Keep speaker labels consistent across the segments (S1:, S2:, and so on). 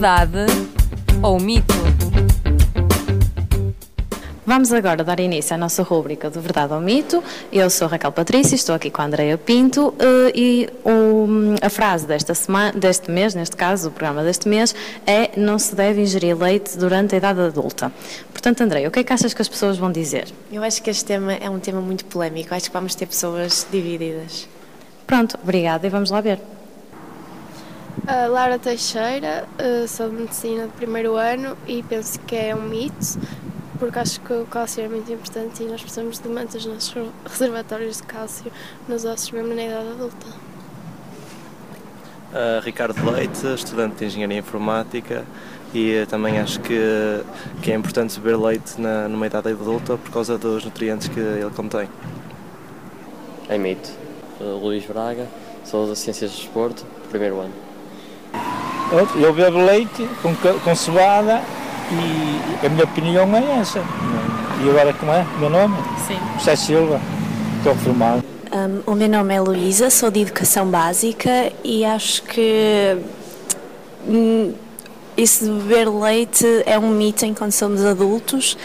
S1: Verdade ou mito?
S2: Vamos agora dar início à nossa rúbrica de Verdade ou Mito. Eu sou Raquel Patrícia, estou aqui com a Andreia Pinto eh, e o, a frase desta semana, deste mês, neste caso, o programa deste mês, é não se deve ingerir leite durante a idade adulta. Portanto, Andreia, o que é que achas que as pessoas vão dizer?
S3: Eu acho que este tema é um tema muito polémico. Acho que vamos ter pessoas divididas.
S2: Pronto, obrigada e vamos lá ver.
S4: Uh, Lara Teixeira, uh, sou de medicina de primeiro ano e penso que é um mito, porque acho que o cálcio é muito importante e nós precisamos de manter os nossos reservatórios de cálcio nos ossos mesmo na idade adulta.
S5: Uh, Ricardo Leite, estudante de Engenharia Informática e também acho que, que é importante beber leite na, numa idade adulta por causa dos nutrientes que ele contém.
S6: É mito. Uh, Luís Braga, sou da Ciências do Desporto, primeiro ano.
S7: Eu bebo leite com, com cevada e a minha opinião é essa. E agora como é? O meu nome?
S2: Sim.
S7: José Silva. Estou formado.
S8: Um, o meu nome é Luísa, sou de Educação Básica e acho que hum, isso de beber leite é um mito enquanto somos adultos.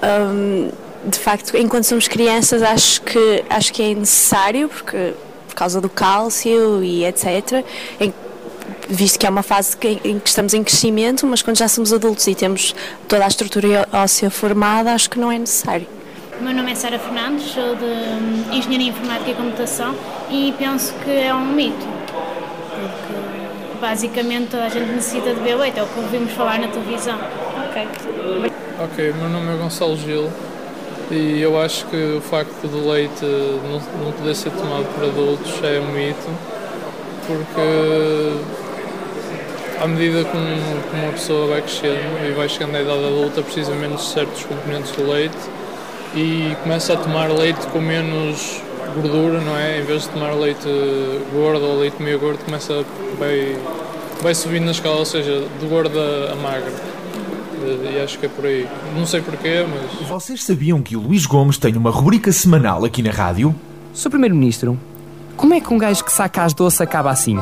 S8: Um, de facto, enquanto somos crianças, acho que, acho que é necessário, porque, por causa do cálcio e etc. Em, visto que é uma fase que, em que estamos em crescimento, mas quando já somos adultos e temos toda a estrutura óssea formada, acho que não é necessário.
S9: O meu nome é Sara Fernandes, sou de hum, Engenharia Informática e Computação e penso que é um mito, porque basicamente toda a gente necessita de beber leite, é o que ouvimos falar na televisão. Ok.
S10: Ok, meu nome é Gonçalo Gil e eu acho que o facto do leite não, não poder ser tomado por adultos é um mito, porque à medida que uma pessoa vai crescendo e vai chegando à idade adulta, precisa menos de certos componentes do leite e começa a tomar leite com menos gordura, não é? Em vez de tomar leite gordo ou leite meio gordo, começa vai, vai subindo na escala, ou seja, de gordo a magro. E acho que é por aí. Não sei porquê, mas.
S11: Vocês sabiam que o Luís Gomes tem uma rubrica semanal aqui na rádio?
S12: Sou Primeiro-Ministro. Como é que um gajo que saca as doces acaba assim?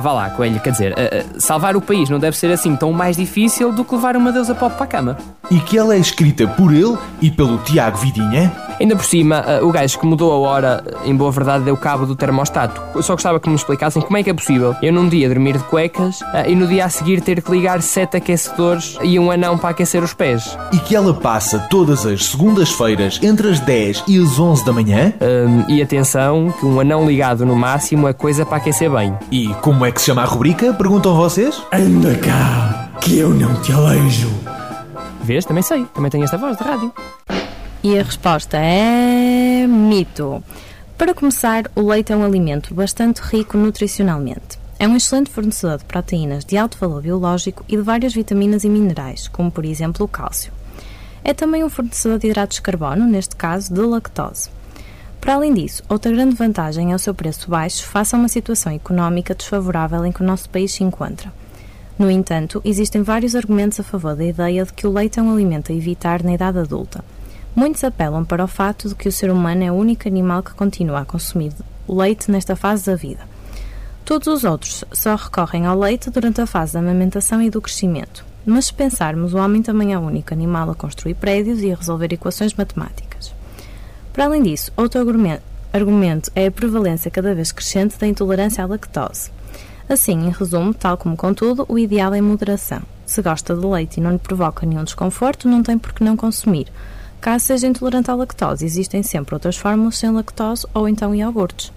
S12: Vá lá, Coelho, quer dizer, uh, uh, salvar o país não deve ser assim tão mais difícil do que levar uma deusa pop para a cama.
S11: E que ela é escrita por ele e pelo Tiago Vidinha?
S12: Ainda por cima, uh, o gajo que mudou a hora, em boa verdade, deu cabo do termostato. Eu só gostava que me explicassem como é que é possível eu num dia dormir de cuecas e no dia a seguir ter que ligar sete aquecedores e um anão para aquecer os pés.
S11: E que ela passa todas as segundas-feiras entre as 10 e as 11 da manhã?
S12: e atenção, que um anão ligado no máximo é coisa para aquecer bem.
S11: E como é que se chama a rubrica? Perguntam vocês?
S13: Anda cá, que eu não te aleijo.
S12: Vês? Também sei. Também tenho esta voz de rádio.
S2: E a resposta é mito. Para começar, o leite é um alimento bastante rico nutricionalmente. É um excelente fornecedor de proteínas de alto valor biológico e de várias vitaminas e minerais, como por exemplo o cálcio. É também um fornecedor de hidratos de carbono, neste caso de lactose. Para além disso, outra grande vantagem é o seu preço baixo face a uma situação económica desfavorável em que o nosso país se encontra. No entanto, existem vários argumentos a favor da ideia de que o leite é um alimento a evitar na idade adulta. Muitos apelam para o fato de que o ser humano é o único animal que continua a consumir leite nesta fase da vida. Todos os outros só recorrem ao leite durante a fase da amamentação e do crescimento. Mas se pensarmos, o homem também é o único animal a construir prédios e a resolver equações matemáticas. Para além disso, outro argumento é a prevalência cada vez crescente da intolerância à lactose. Assim, em resumo, tal como contudo, o ideal é moderação. Se gosta de leite e não lhe provoca nenhum desconforto, não tem por que não consumir. Caso seja intolerante à lactose, existem sempre outras fórmulas sem lactose ou então iogurtes.